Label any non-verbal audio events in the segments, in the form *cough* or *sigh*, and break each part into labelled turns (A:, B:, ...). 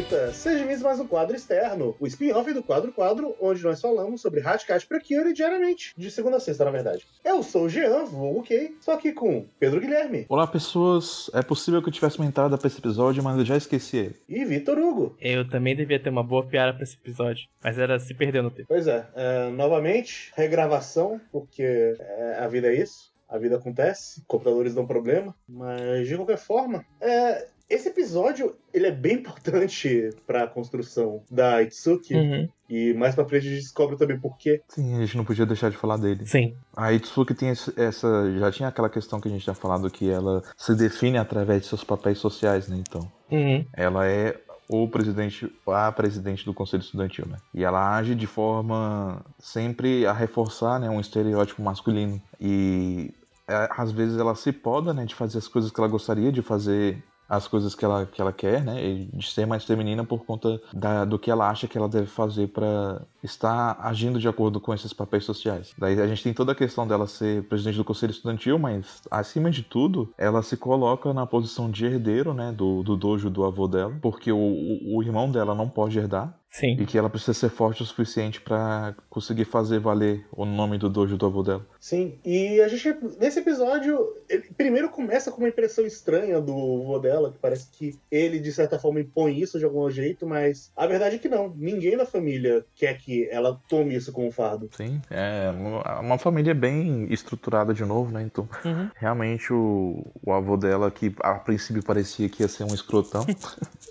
A: Senhorita, seja bem-vindos a mais um quadro externo, o spin-off do quadro quadro, onde nós falamos sobre Hatcat Precure diariamente, de segunda a sexta, na verdade. Eu sou o Jean, vulgo Kay, só aqui com Pedro Guilherme
B: Olá, pessoas. É possível que eu tivesse uma entrada pra esse episódio, mas eu já esqueci ele.
A: e Vitor Hugo.
C: Eu também devia ter uma boa piada pra esse episódio, mas era se perder no tempo.
A: Pois é, é, novamente, regravação, porque é, a vida é isso, a vida acontece, computadores dão problema, mas de qualquer forma, é, esse episódio ele é bem *laughs* importante pra construção da Itsuki,
C: Uhum.
A: e mais pra frente a gente descobre também por quê.
B: Sim, a gente não podia deixar de falar dele.
C: Sim.
B: A Itsuki tem essa. Já tinha aquela questão que a gente tinha falado que ela se define através de seus papéis sociais, né? Então.
C: Uhum.
B: Ela é o presidente, a presidente do conselho estudantil, né? E ela age de forma sempre a reforçar, né, um estereótipo masculino. E é, às vezes ela se poda, né, de fazer as coisas que ela gostaria de fazer, as coisas que ela, que ela quer, né, e de ser mais feminina por conta da, do que ela acha que ela deve fazer pra estar agindo de acordo com esses papéis sociais. Daí a gente tem toda a questão dela ser presidente do conselho estudantil, mas acima de tudo, ela se coloca na posição de herdeiro, né, do, do dojo do avô dela, porque o, o, o irmão dela não pode herdar
C: Sim.
B: e que ela precisa ser forte o suficiente pra conseguir fazer valer o nome do dojo do avô dela.
A: Sim, e a gente, nesse episódio, ele primeiro começa com uma impressão estranha do vô dela, que parece que ele, de certa forma, impõe isso de algum jeito, mas a verdade é que não. Ninguém da família quer que ela tome isso como fardo.
B: Sim, é uma- uma família bem estruturada de novo, né? Então,
C: Uhum.
B: realmente o, o avô dela, que a princípio parecia que ia ser um escrotão, *laughs*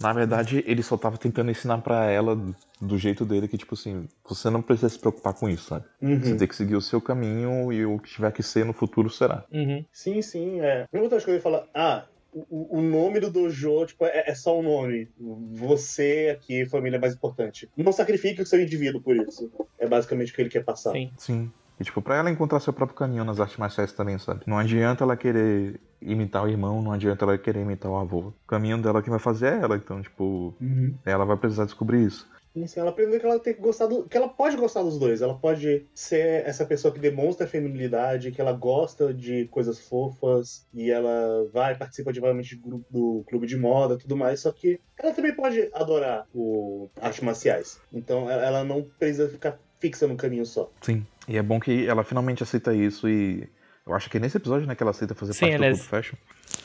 B: na verdade ele só tava tentando ensinar pra ela do jeito dele que, tipo assim, você não precisa se preocupar com isso, sabe? Você
A: Uhum.
B: tem que seguir o seu caminho e o que tiver que ser no futuro será.
C: Uhum.
A: Sim, sim, é. Primeira coisa que ele fala, ah, o, o nome do dojo, tipo, é, é só um nome. Você aqui, família, é mais importante. Não sacrifique o seu indivíduo por isso. É basicamente o que ele quer passar.
C: Sim.
B: Sim. E, tipo, pra ela encontrar seu próprio caminho nas artes marciais também, sabe? Não adianta ela querer imitar o irmão, não adianta ela querer imitar o avô. O caminho dela que vai fazer é ela, então, tipo,
A: Uhum.
B: ela vai precisar descobrir isso.
A: Sim, sim, ela aprendeu que ela tem que gostar do. que ela pode gostar dos dois. Ela pode ser essa pessoa que demonstra feminilidade, que ela gosta de coisas fofas, e ela vai, participa ativamente do, grupo- do clube de moda e tudo mais, só que ela também pode adorar o artes marciais. Então ela não precisa ficar fixa num caminho só.
B: Sim. E é bom que ela finalmente aceita isso e. Eu acho que é nesse episódio, né, que ela aceita fazer
C: Sim,
B: parte do
C: é-
B: Clube Fashion,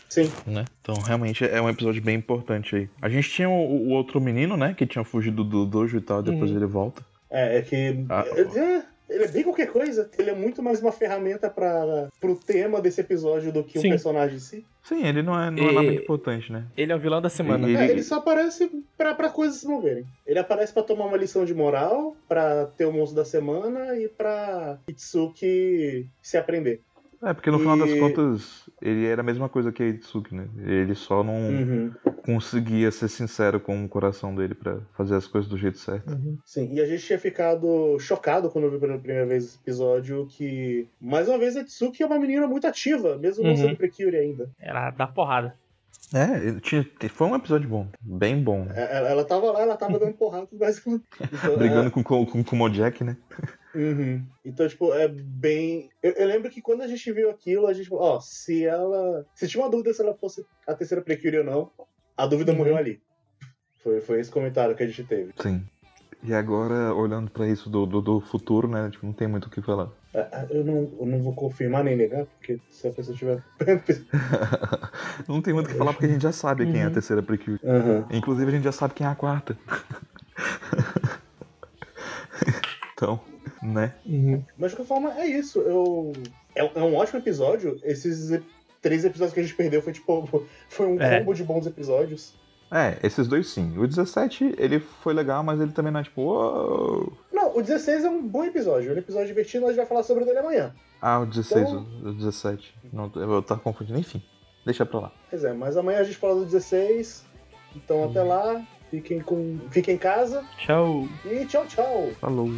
A: Sim.
B: né? Então, realmente é um episódio bem importante aí. A gente tinha o, o outro menino, né, que tinha fugido do dojo e tal, depois
C: Uhum.
B: ele volta.
A: É, é que.
B: Ah.
A: é, ele é bem qualquer coisa. Ele é muito mais uma ferramenta para pro tema desse episódio do que um
C: Sim.
A: personagem em si.
B: Sim, ele não é, não é
C: E-
B: nada importante, né?
C: Ele é o vilão da semana.
B: E-
A: É,
B: Ele-
A: ele só aparece pra, pra coisas se moverem. Ele aparece pra tomar uma lição de moral, pra ter o monstro da semana e pra Itsuki se aprender.
B: É, porque no final das
A: E-
B: contas, ele era a mesma coisa que a Itsuki, né? Ele só não
A: Uhum.
B: Conseguia ser sincero com o coração dele pra fazer as coisas do jeito certo.
A: Sim, e a gente tinha ficado chocado quando eu vi pela primeira vez esse episódio que, mais uma vez, a Itsuki é uma menina muito ativa, mesmo não
C: Uhum.
A: sendo Precure ainda.
C: Ela dá porrada.
B: É, tinha, foi um episódio bom, bem bom. né?
A: É, Ela, ela tava lá, ela tava dando porrada, *laughs* mas... Então, *laughs*
B: Brigando com, com, com o Kojak, né?
A: Uhum. Então, tipo, é bem. Eu, eu lembro que quando a gente viu aquilo, a gente falou, ó, se ela. Se tinha uma dúvida se ela fosse a terceira Precure ou não, a dúvida
C: Uhum.
A: morreu ali. Foi, foi esse comentário que a gente teve.
B: Sim. E agora, olhando pra isso do, do, do futuro, né? Tipo, não tem muito o que falar.
A: É, é, Eu não, eu não vou confirmar nem negar, porque se a pessoa tiver. *laughs*
B: não tem muito o que falar porque a gente já sabe quem é a
C: Uhum.
B: terceira Precure.
A: Uhum.
B: Inclusive, a gente já sabe quem é a quarta. *laughs* então, né?
C: Uhum.
A: Mas de qualquer forma, é isso. Eu... É, é um ótimo episódio. Esses e- três episódios que a gente perdeu foi tipo. *laughs* Foi um
C: É.
A: combo de bons episódios.
B: É, esses dois sim. O 17, ele foi legal, mas ele também não é tipo. "Uou".
A: Não, o 16 é um bom episódio. É um episódio divertido, a gente vai falar sobre ele amanhã.
B: Ah, o 16,
A: Então-
B: o 17. Não, eu tava confundindo, enfim. Deixa pra lá.
A: Pois é, mas amanhã a gente fala do 16. Então até lá, fiquem, com... fiquem em casa
C: Tchau.
A: e tchau, tchau.
B: Falou.